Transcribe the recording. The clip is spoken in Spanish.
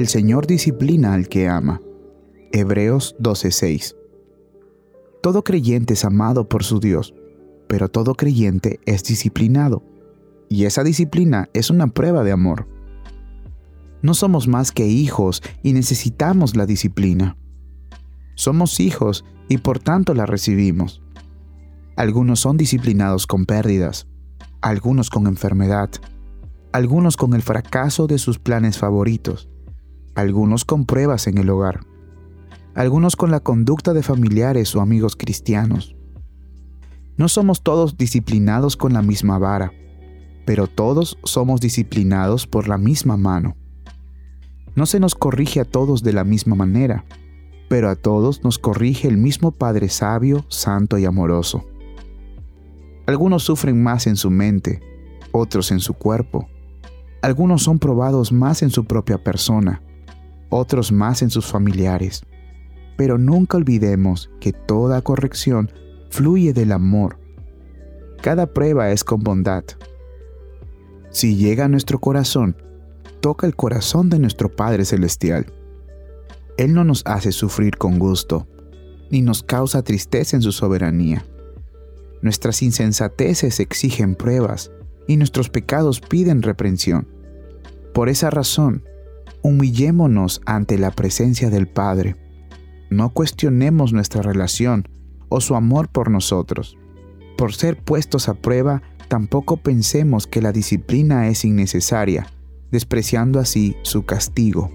El Señor disciplina al que ama. Hebreos 12:6. Todo creyente es amado por su Dios, pero todo creyente es disciplinado. Y esa disciplina es una prueba de amor. No somos más que hijos y necesitamos la disciplina. Somos hijos y por tanto la recibimos. Algunos son disciplinados con pérdidas, algunos con enfermedad, algunos con el fracaso de sus planes favoritos, algunos con pruebas en el hogar, algunos con la conducta de familiares o amigos cristianos. No somos todos disciplinados con la misma vara, pero todos somos disciplinados por la misma mano. No se nos corrige a todos de la misma manera, pero a todos nos corrige el mismo Padre sabio, santo y amoroso. Algunos sufren más en su mente, otros en su cuerpo. Algunos son probados más en su propia persona, otros más en sus familiares. Pero nunca olvidemos que toda corrección fluye del amor. Cada prueba es con bondad. Si llega a nuestro corazón, toca el corazón de nuestro Padre Celestial. Él no nos hace sufrir con gusto, ni nos causa tristeza en su soberanía. Nuestras insensateces exigen pruebas y nuestros pecados piden reprensión. Por esa razón, humillémonos ante la presencia del Padre. No cuestionemos nuestra relación o su amor por nosotros. Por ser puestos a prueba, tampoco pensemos que la disciplina es innecesaria despreciando así su castigo.